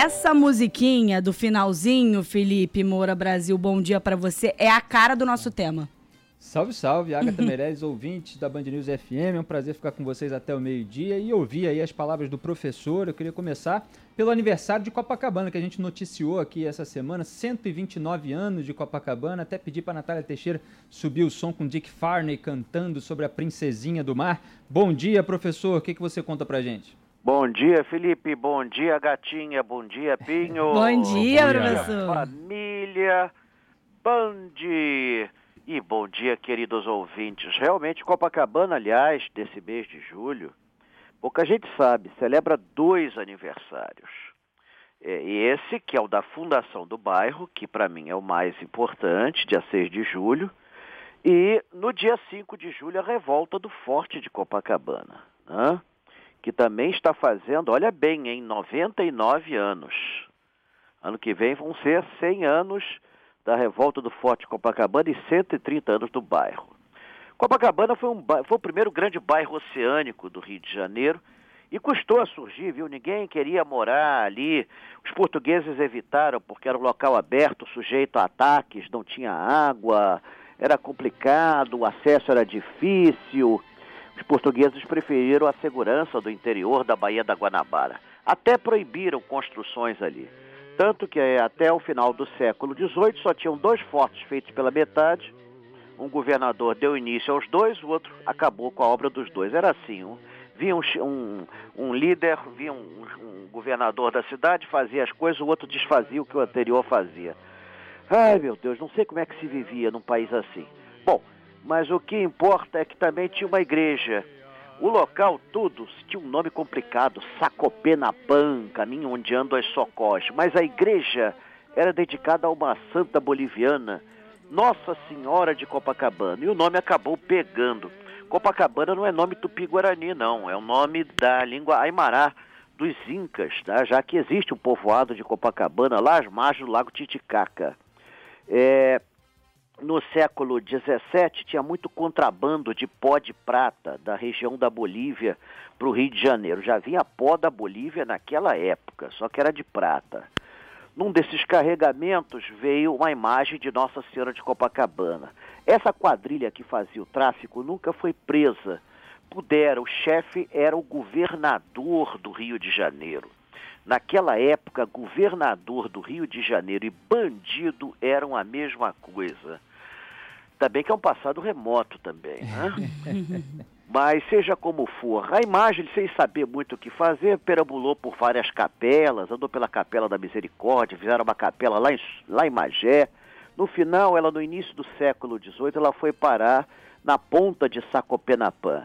essa musiquinha do finalzinho, Felipe Moura Brasil, bom dia para você, é a cara do nosso tema. Salve, salve, Agatha Meirelles, ouvintes da Band News FM. É um prazer ficar com vocês até o meio-dia e ouvir aí as palavras do professor. Eu queria começar pelo aniversário de Copacabana, que a gente noticiou aqui essa semana, 129 anos de Copacabana. Até pedi para Natália Teixeira subir o som com Dick Farney cantando sobre a princesinha do mar. Bom dia, professor. O que, que você conta pra gente? Bom dia, Felipe. Bom dia, gatinha. Bom dia, Pinho. Bom dia, Bom dia. professor. Família Band. E bom dia, queridos ouvintes. Realmente, Copacabana, aliás, desse mês de julho, pouca gente sabe, celebra dois aniversários. É, esse, que é o da fundação do bairro, que para mim é o mais importante, dia 6 de julho, e no dia 5 de julho, a revolta do Forte de Copacabana. Né? Que também está fazendo, olha bem, em 99 anos. Ano que vem vão ser 100 anos da revolta do Forte Copacabana e 130 anos do bairro. Copacabana foi, um, foi o primeiro grande bairro oceânico do Rio de Janeiro e custou a surgir, viu? Ninguém queria morar ali. Os portugueses evitaram porque era um local aberto, sujeito a ataques, não tinha água, era complicado, o acesso era difícil. Os portugueses preferiram a segurança do interior da Baía da Guanabara. Até proibiram construções ali. Tanto que eh, até o final do século XVIII só tinham dois fortes feitos pela metade. Um governador deu início aos dois, o outro acabou com a obra dos dois. Era assim, um, vinha um, um, um líder, vinha um, um, governador da cidade, fazia as coisas, o outro desfazia o que o anterior fazia. Ai meu Deus, não sei como é que se vivia num país assim. Bom, mas o que importa é que também tinha uma igreja. O local todo tinha um nome complicado, Sacopenapan, caminho onde andam as socós. Mas a igreja era dedicada a uma santa boliviana, Nossa Senhora de Copacabana. E o nome acabou pegando. Copacabana não é nome tupi-guarani, não. É o nome da língua aimará dos incas, tá? já que existe um povoado de Copacabana lá às margens do lago Titicaca. É, no século XVII tinha muito contrabando de pó de prata da região da Bolívia para o Rio de Janeiro. Já vinha pó da Bolívia naquela época, só que era de prata. Num desses carregamentos veio uma imagem de Nossa Senhora de Copacabana. Essa quadrilha que fazia o tráfico nunca foi presa. Pudera, o chefe era o governador do Rio de Janeiro. Naquela época, governador do Rio de Janeiro e bandido eram a mesma coisa. Também que é um passado remoto também, né? Mas seja como for, a imagem, sem saber muito o que fazer, perambulou por várias capelas, andou pela Capela da Misericórdia, fizeram uma capela lá em, lá em Magé. No final, ela no início do século XVIII, ela foi parar na ponta de Sacopenapã.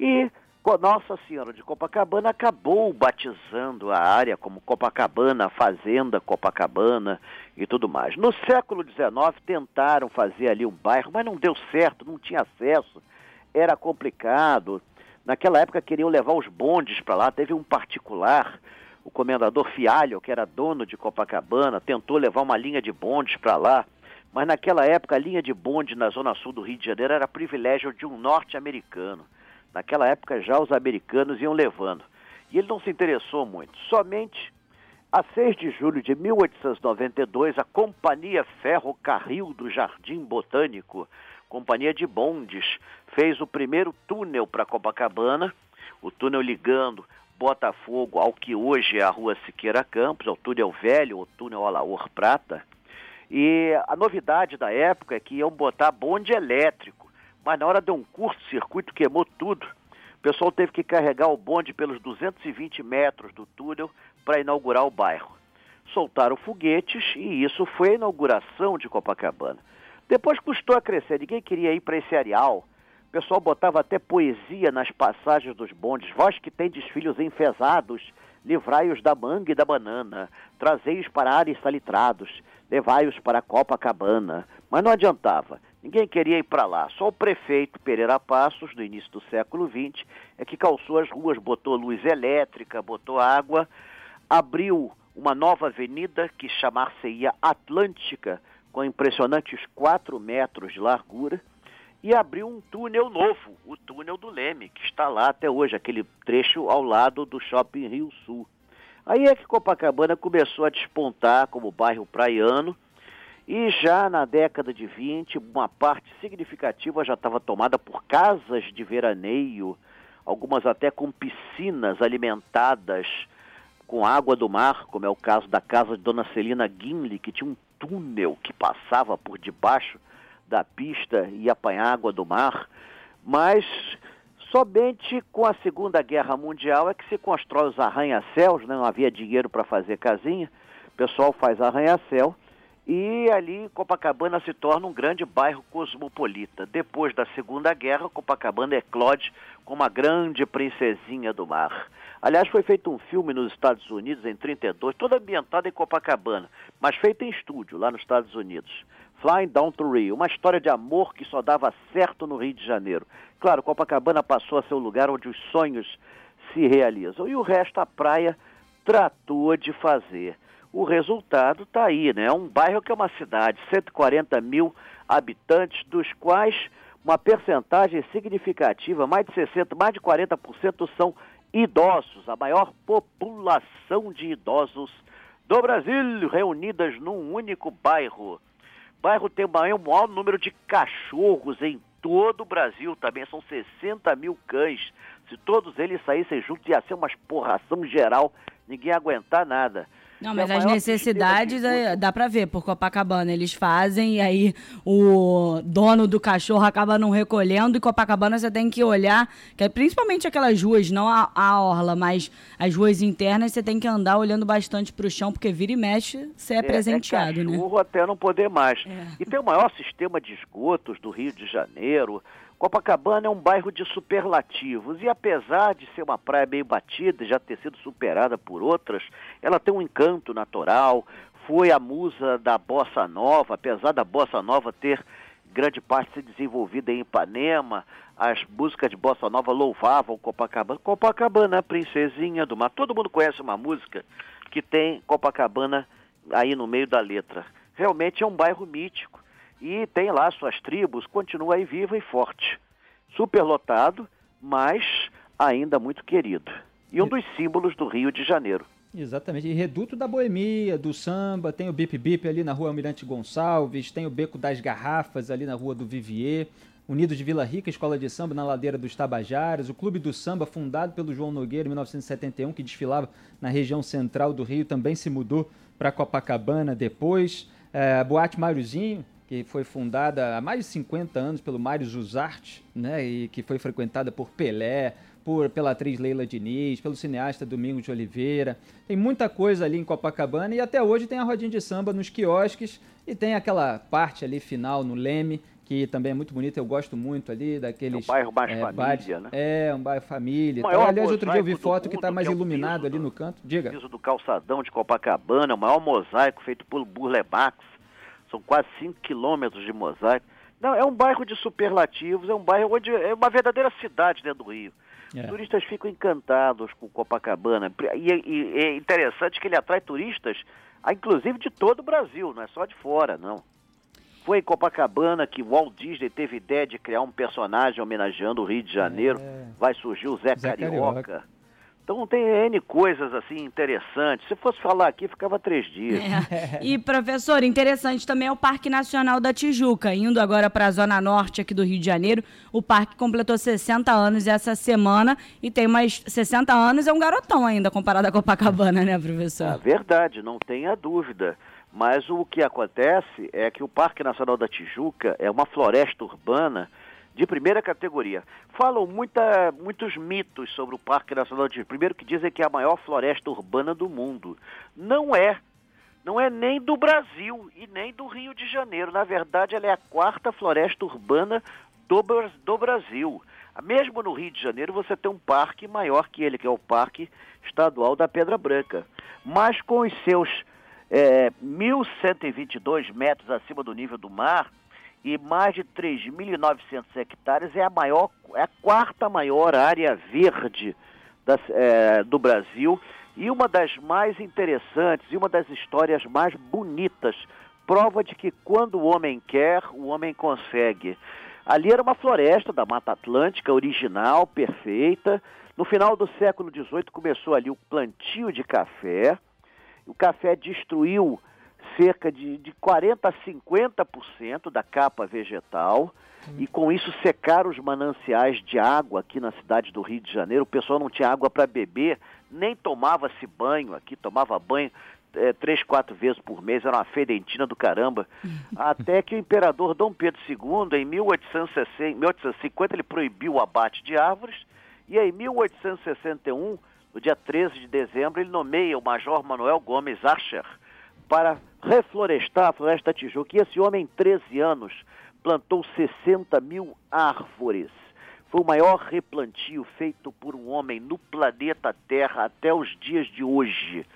E nossa Senhora de Copacabana acabou batizando a área como Copacabana, Fazenda Copacabana e tudo mais. No século XIX tentaram fazer ali um bairro, mas não deu certo, não tinha acesso, era complicado. Naquela época queriam levar os bondes para lá, teve um particular, o comendador Fialho, que era dono de Copacabana, tentou levar uma linha de bondes para lá, mas naquela época a linha de bonde na zona sul do Rio de Janeiro era privilégio de um norte-americano. Naquela época já os americanos iam levando. E ele não se interessou muito. Somente a 6 de julho de 1892, a Companhia Ferrocarril do Jardim Botânico, companhia de bondes, fez o primeiro túnel para Copacabana, o túnel ligando Botafogo ao que hoje é a Rua Siqueira Campos, ao túnel velho, o túnel Alaor Prata. E a novidade da época é que iam botar bonde elétrico mas na hora de um curto-circuito queimou tudo. O pessoal teve que carregar o bonde pelos 220 metros do túnel para inaugurar o bairro. Soltaram foguetes e isso foi a inauguração de Copacabana. Depois custou a crescer, ninguém queria ir para esse areal. O pessoal botava até poesia nas passagens dos bondes. Vós que tendes filhos enfesados, livrai-os da manga e da banana, trazei-os para ares salitrados, levai-os para Copacabana. Mas não adiantava. Ninguém queria ir para lá. Só o prefeito Pereira Passos, no início do século XX, é que calçou as ruas, botou luz elétrica, botou água, abriu uma nova avenida que chamar-se-ia Atlântica, com impressionantes 4 metros de largura, e abriu um túnel novo, o túnel do Leme, que está lá até hoje, aquele trecho ao lado do Shopping Rio Sul. Aí é que Copacabana começou a despontar como bairro praiano, e já na década de 20, uma parte significativa já estava tomada por casas de veraneio, algumas até com piscinas alimentadas com água do mar, como é o caso da casa de Dona Celina Guinle, que tinha um túnel que passava por debaixo da pista e apanhar água do mar. Mas somente com a Segunda Guerra Mundial é que se constrói os arranha-céus, né? não havia dinheiro para fazer casinha, o pessoal faz arranha-céu e ali Copacabana se torna um grande bairro cosmopolita. Depois da Segunda Guerra, Copacabana eclode como uma grande princesinha do mar. Aliás, foi feito um filme nos Estados Unidos em 32, todo ambientado em Copacabana, mas feito em estúdio lá nos Estados Unidos. Flying Down to Rio, uma história de amor que só dava certo no Rio de Janeiro. Claro, Copacabana passou a ser o lugar onde os sonhos se realizam e o resto a praia tratou de fazer o resultado está aí, né? É um bairro que é uma cidade, 140 mil habitantes, dos quais uma percentagem significativa, mais de 60%, mais de 40% são idosos, a maior população de idosos do Brasil reunidas num único bairro. O bairro tem o maior número de cachorros em todo o Brasil também, são 60 mil cães. Se todos eles saíssem juntos, ia ser uma esporração geral, ninguém ia aguentar nada. Não, mas as necessidades é, dá para ver por Copacabana. Eles fazem e aí o dono do cachorro acaba não recolhendo e Copacabana você tem que olhar, que é principalmente aquelas ruas, não a, a orla, mas as ruas internas você tem que andar olhando bastante para o chão, porque vira e mexe você é, é, é presenteado, é cachorro né? até não poder mais. É. E tem o maior sistema de esgotos do Rio de Janeiro. Copacabana é um bairro de superlativos e apesar de ser uma praia bem batida e já ter sido superada por outras, ela tem um encanto natural, foi a musa da bossa nova, apesar da bossa nova ter grande parte se desenvolvida em Ipanema, as músicas de bossa nova louvavam Copacabana. Copacabana, princesinha do mar. Todo mundo conhece uma música que tem Copacabana aí no meio da letra. Realmente é um bairro mítico e tem lá suas tribos, continua aí viva e forte. Superlotado, mas ainda muito querido. E um dos símbolos do Rio de Janeiro. Exatamente. E reduto da boemia, do samba, tem o Bip Bip ali na rua Almirante Gonçalves, tem o Beco das Garrafas ali na rua do Vivier, Unidos de Vila Rica, Escola de Samba na ladeira dos Tabajaras, o Clube do Samba, fundado pelo João Nogueira em 1971, que desfilava na região central do Rio, também se mudou para Copacabana depois. É, Boate Máriozinho, que foi fundada há mais de 50 anos pelo Mário Zuzart, né, e que foi frequentada por Pelé, por, pela atriz Leila Diniz, pelo cineasta Domingos de Oliveira. Tem muita coisa ali em Copacabana e até hoje tem a rodinha de samba nos quiosques e tem aquela parte ali final no Leme, que também é muito bonita, eu gosto muito ali daqueles... É um bairro mais é, família, né? É, um bairro família. Então, aliás, outro dia eu vi foto que está mais que é iluminado ali do, no canto. Diga. O piso do calçadão de Copacabana, o maior mosaico feito por Burle Marx são quase 5 quilômetros de mosaico. Não, é um bairro de superlativos, é um bairro onde é uma verdadeira cidade dentro do Rio. É. Os turistas ficam encantados com Copacabana. E, e, é interessante que ele atrai turistas, ah, inclusive de todo o Brasil, não é só de fora, não. Foi em Copacabana que Walt Disney teve ideia de criar um personagem homenageando o Rio de Janeiro. É. Vai surgir o Zé, Zé Carioca. Carioca. Então tem N coisas assim interessantes. Se fosse falar aqui, ficava três dias. É. E, professor, interessante também é o Parque Nacional da Tijuca. Indo agora para a Zona Norte aqui do Rio de Janeiro, o parque completou 60 anos essa semana e tem mais 60 anos, é um garotão ainda comparado a Copacabana, né, professor? É verdade, não tenha dúvida. Mas o que acontece é que o Parque Nacional da Tijuca é uma floresta urbana de primeira categoria. Falam muita, muitos mitos sobre o Parque Nacional de Primeiro que dizem que é a maior floresta urbana do mundo. Não é. Não é nem do Brasil e nem do Rio de Janeiro. Na verdade, ela é a quarta floresta urbana do, do Brasil. Mesmo no Rio de Janeiro, você tem um parque maior que ele, que é o Parque Estadual da Pedra Branca. Mas com os seus é, 1.122 metros acima do nível do mar, e mais de 3.900 hectares é a maior, é a quarta maior área verde é, do Brasil e uma das mais interessantes e uma das histórias mais bonitas. Prova de que quando o homem quer, o homem consegue. Ali era uma floresta da Mata Atlântica original, perfeita, No final do século XVIII começou ali o plantio de café. O café destruiu cerca de, de 40% a 50% da capa vegetal e com isso secaram os mananciais de água aqui na cidade do Rio de Janeiro. O pessoal não tinha água para beber, nem tomava-se banho aqui, tomava banho é, três, quatro vezes por mês, era uma fedentina do caramba. Até que o imperador Dom Pedro II, em 1860, 1850, ele proibiu o abate de árvores, e em 1861, no dia 13 de dezembro, ele nomeia o Major Manuel Gomes Archer para reflorestar a Floresta Tijuca. E esse homem, em 13 anos, plantou 60 mil árvores. Foi o maior replantio feito por um homem no planeta Terra até os dias de hoje.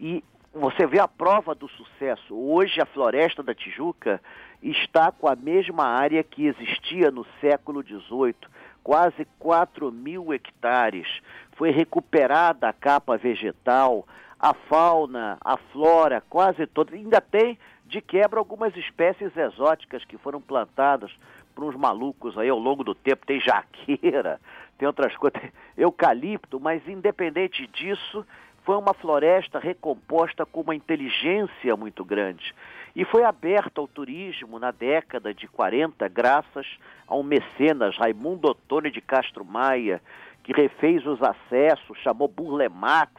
E você vê a prova do sucesso. Hoje a Floresta da Tijuca está com a mesma área que existia no século XVIII, quase 4 mil hectares. Foi recuperada a capa vegetal, a fauna, a flora, quase toda. Ainda tem, de quebra, algumas espécies exóticas que foram plantadas por uns malucos aí ao longo do tempo. Tem jaqueira, tem outras coisas, tem eucalipto, mas independente disso, foi uma floresta recomposta com uma inteligência muito grande. E foi aberta ao turismo na década de 40, graças a um mecenas, Raimundo Ottoni de Castro Maia, que refez os acessos, chamou Burlemax,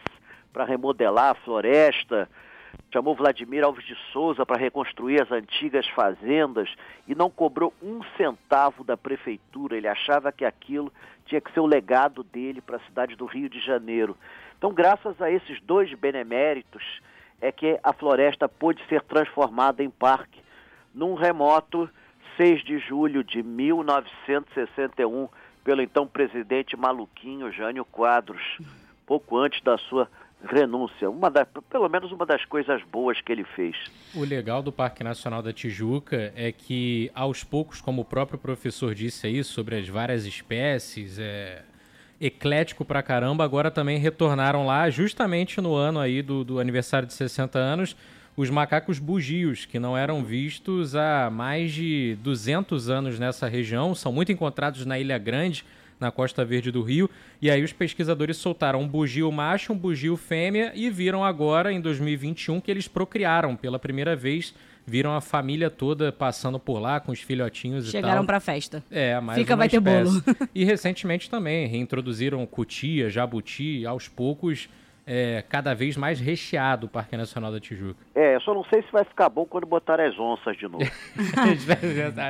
para remodelar a floresta, chamou Vladimir Alves de Souza para reconstruir as antigas fazendas e não cobrou um centavo da prefeitura. Ele achava que aquilo tinha que ser o legado dele para a cidade do Rio de Janeiro. Então, graças a esses dois beneméritos, é que a floresta pôde ser transformada em parque num remoto 6 de julho de 1961 pelo então presidente maluquinho Jânio Quadros, pouco antes da sua renúncia. Uma da, pelo menos uma das coisas boas que ele fez. O legal do Parque Nacional da Tijuca é que, aos poucos, como o próprio professor disse aí, sobre as várias espécies, é eclético pra caramba, agora também retornaram lá, justamente no ano aí do, do aniversário de 60 anos, os macacos bugios, que não eram vistos há mais de 200 anos nessa região, são muito encontrados na Ilha Grande, na Costa Verde do Rio. E aí os pesquisadores soltaram um bugio macho, um bugio fêmea e viram agora, em 2021, que eles procriaram pela primeira vez. Viram a família toda passando por lá com os filhotinhos Chegaram e tal. pra festa. É, mais Fica, vai ter espécie. bolo. E recentemente também reintroduziram cutia, jabuti, aos poucos, é, cada vez mais recheado o Parque Nacional da Tijuca. É, eu só não sei se vai ficar bom quando botar as onças de novo.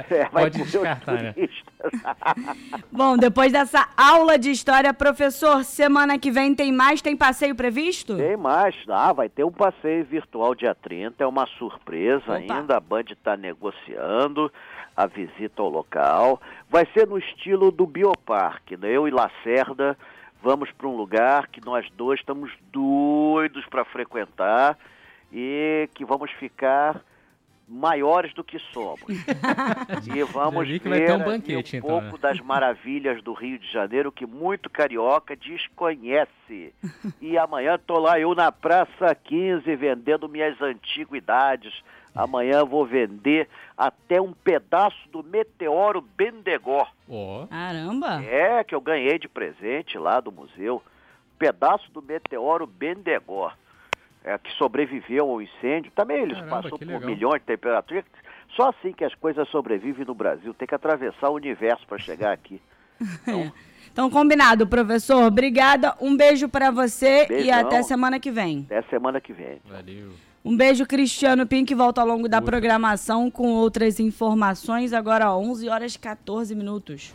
É, vai Pode descartar, né? turistas. Bom, depois dessa aula de história, professor, semana que vem tem mais? Tem passeio previsto? Tem mais, ah, vai ter um passeio virtual dia 30, é uma surpresa Opa. ainda, a Band está negociando a visita ao local. Vai ser no estilo do Bioparque, né? Eu e Lacerda vamos para um lugar que nós dois estamos doidos para frequentar e que vamos ficar maiores do que somos. e vamos ver um banquete, um então, pouco né? das maravilhas do Rio de Janeiro que muito carioca desconhece. E amanhã tô lá eu na Praça 15 vendendo minhas antiguidades. Amanhã vou vender até um pedaço do meteoro Bendegó. Ó, Caramba! É, que eu ganhei de presente lá do museu. Pedaço do meteoro Bendegó. É, que sobreviveu ao incêndio. Também eles Caramba, passou por legal. milhões de temperatura. Só assim que as coisas sobrevivem no Brasil. Tem que atravessar o universo para chegar aqui. Então, combinado, professor. Obrigada. Um beijo pra você e Beijão. até semana que vem. Até semana que vem. valeu. Um beijo, Cristiano Pink. Volta ao longo da programação com outras informações. Agora, ó, 11 horas e 14 minutos.